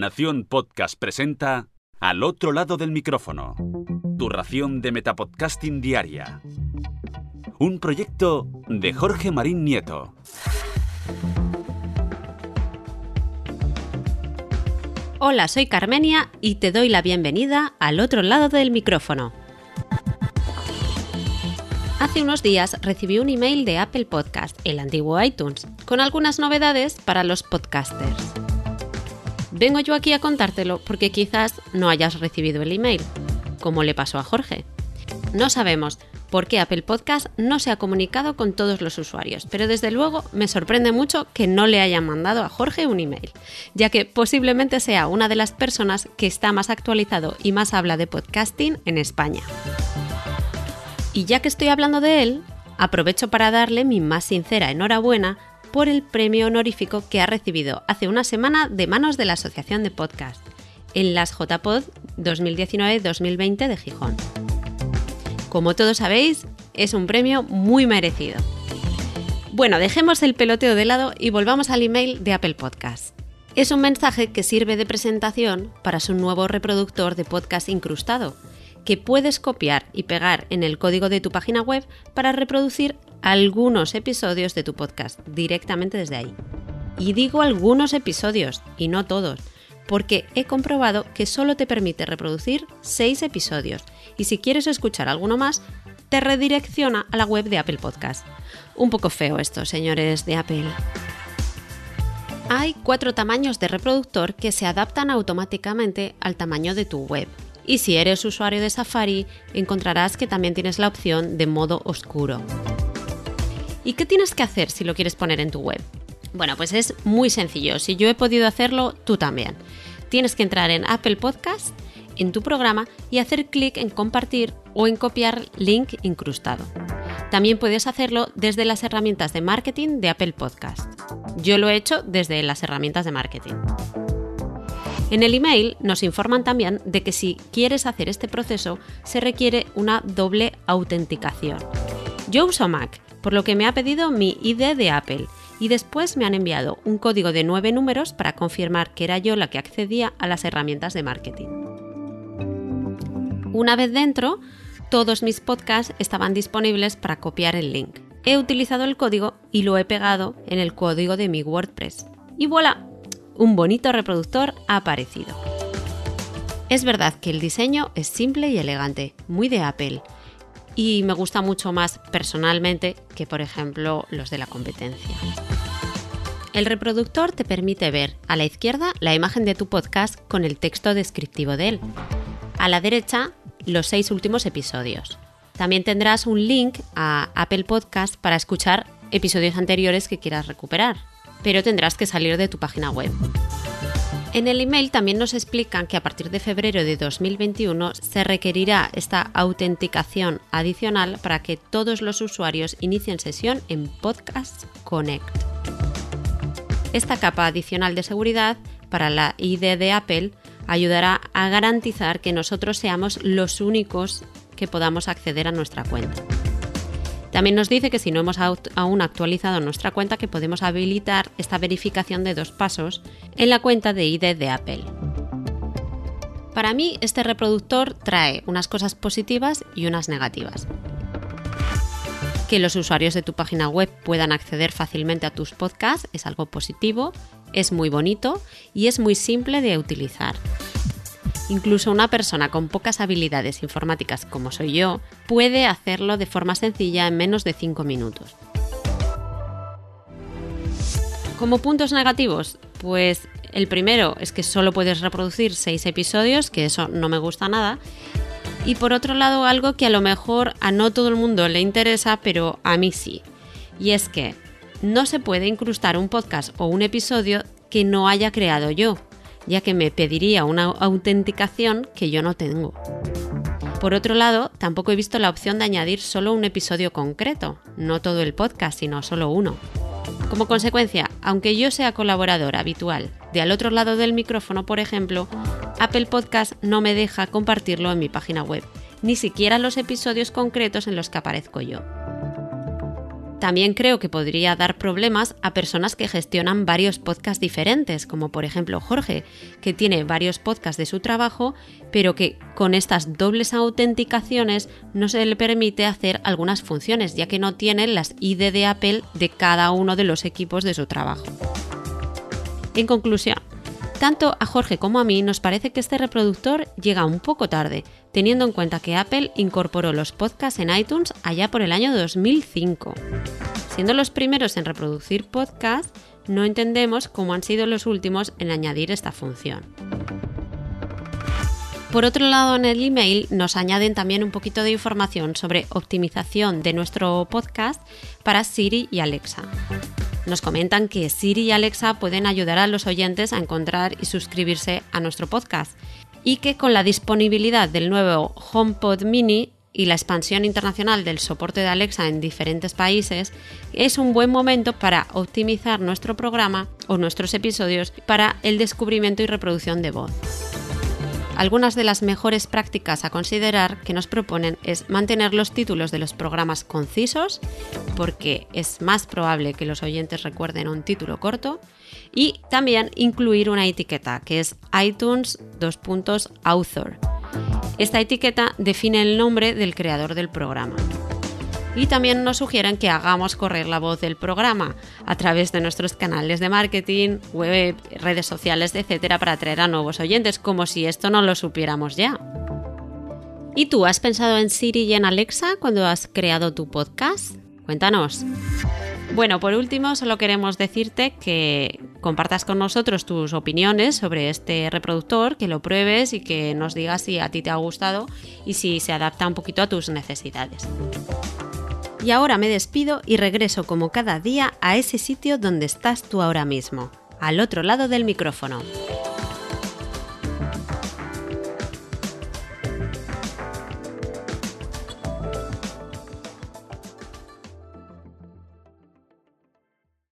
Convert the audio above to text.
Nación Podcast presenta Al otro lado del micrófono. Tu ración de Metapodcasting Diaria. Un proyecto de Jorge Marín Nieto. Hola, soy Carmenia y te doy la bienvenida al otro lado del micrófono. Hace unos días recibí un email de Apple Podcast, el antiguo iTunes, con algunas novedades para los podcasters. Vengo yo aquí a contártelo porque quizás no hayas recibido el email, como le pasó a Jorge. No sabemos por qué Apple Podcast no se ha comunicado con todos los usuarios, pero desde luego me sorprende mucho que no le hayan mandado a Jorge un email, ya que posiblemente sea una de las personas que está más actualizado y más habla de podcasting en España. Y ya que estoy hablando de él, aprovecho para darle mi más sincera enhorabuena por el premio honorífico que ha recibido hace una semana de manos de la Asociación de Podcast en las JPod 2019-2020 de Gijón. Como todos sabéis, es un premio muy merecido. Bueno, dejemos el peloteo de lado y volvamos al email de Apple Podcast. Es un mensaje que sirve de presentación para su nuevo reproductor de podcast incrustado, que puedes copiar y pegar en el código de tu página web para reproducir algunos episodios de tu podcast directamente desde ahí. Y digo algunos episodios y no todos, porque he comprobado que solo te permite reproducir 6 episodios y si quieres escuchar alguno más, te redirecciona a la web de Apple Podcast. Un poco feo esto, señores de Apple. Hay cuatro tamaños de reproductor que se adaptan automáticamente al tamaño de tu web y si eres usuario de Safari, encontrarás que también tienes la opción de modo oscuro. ¿Y qué tienes que hacer si lo quieres poner en tu web? Bueno, pues es muy sencillo. Si yo he podido hacerlo, tú también. Tienes que entrar en Apple Podcast, en tu programa y hacer clic en compartir o en copiar link incrustado. También puedes hacerlo desde las herramientas de marketing de Apple Podcast. Yo lo he hecho desde las herramientas de marketing. En el email nos informan también de que si quieres hacer este proceso se requiere una doble autenticación. Yo uso Mac, por lo que me ha pedido mi ID de Apple y después me han enviado un código de nueve números para confirmar que era yo la que accedía a las herramientas de marketing. Una vez dentro, todos mis podcasts estaban disponibles para copiar el link. He utilizado el código y lo he pegado en el código de mi WordPress. Y voilà, un bonito reproductor ha aparecido. Es verdad que el diseño es simple y elegante, muy de Apple, y me gusta mucho más personalmente que por ejemplo los de la competencia. El reproductor te permite ver a la izquierda la imagen de tu podcast con el texto descriptivo de él. A la derecha, los seis últimos episodios. También tendrás un link a Apple Podcast para escuchar episodios anteriores que quieras recuperar pero tendrás que salir de tu página web. En el email también nos explican que a partir de febrero de 2021 se requerirá esta autenticación adicional para que todos los usuarios inicien sesión en Podcast Connect. Esta capa adicional de seguridad para la ID de Apple ayudará a garantizar que nosotros seamos los únicos que podamos acceder a nuestra cuenta. También nos dice que si no hemos aún actualizado nuestra cuenta que podemos habilitar esta verificación de dos pasos en la cuenta de ID de Apple. Para mí este reproductor trae unas cosas positivas y unas negativas. Que los usuarios de tu página web puedan acceder fácilmente a tus podcasts es algo positivo, es muy bonito y es muy simple de utilizar. Incluso una persona con pocas habilidades informáticas como soy yo puede hacerlo de forma sencilla en menos de 5 minutos. Como puntos negativos, pues el primero es que solo puedes reproducir 6 episodios, que eso no me gusta nada. Y por otro lado, algo que a lo mejor a no todo el mundo le interesa, pero a mí sí. Y es que no se puede incrustar un podcast o un episodio que no haya creado yo ya que me pediría una autenticación que yo no tengo. Por otro lado, tampoco he visto la opción de añadir solo un episodio concreto, no todo el podcast, sino solo uno. Como consecuencia, aunque yo sea colaborador habitual de al otro lado del micrófono, por ejemplo, Apple Podcast no me deja compartirlo en mi página web, ni siquiera los episodios concretos en los que aparezco yo. También creo que podría dar problemas a personas que gestionan varios podcasts diferentes, como por ejemplo Jorge, que tiene varios podcasts de su trabajo, pero que con estas dobles autenticaciones no se le permite hacer algunas funciones, ya que no tiene las ID de Apple de cada uno de los equipos de su trabajo. En conclusión, tanto a Jorge como a mí nos parece que este reproductor llega un poco tarde, teniendo en cuenta que Apple incorporó los podcasts en iTunes allá por el año 2005. Siendo los primeros en reproducir podcasts, no entendemos cómo han sido los últimos en añadir esta función. Por otro lado, en el email nos añaden también un poquito de información sobre optimización de nuestro podcast para Siri y Alexa. Nos comentan que Siri y Alexa pueden ayudar a los oyentes a encontrar y suscribirse a nuestro podcast y que con la disponibilidad del nuevo HomePod Mini y la expansión internacional del soporte de Alexa en diferentes países, es un buen momento para optimizar nuestro programa o nuestros episodios para el descubrimiento y reproducción de voz. Algunas de las mejores prácticas a considerar que nos proponen es mantener los títulos de los programas concisos, porque es más probable que los oyentes recuerden un título corto, y también incluir una etiqueta que es iTunes author. Esta etiqueta define el nombre del creador del programa y también nos sugieren que hagamos correr la voz del programa a través de nuestros canales de marketing, web, redes sociales, etcétera, para atraer a nuevos oyentes, como si esto no lo supiéramos ya. ¿Y tú has pensado en Siri y en Alexa cuando has creado tu podcast? Cuéntanos. Bueno, por último, solo queremos decirte que compartas con nosotros tus opiniones sobre este reproductor, que lo pruebes y que nos digas si a ti te ha gustado y si se adapta un poquito a tus necesidades. Y ahora me despido y regreso como cada día a ese sitio donde estás tú ahora mismo, al otro lado del micrófono.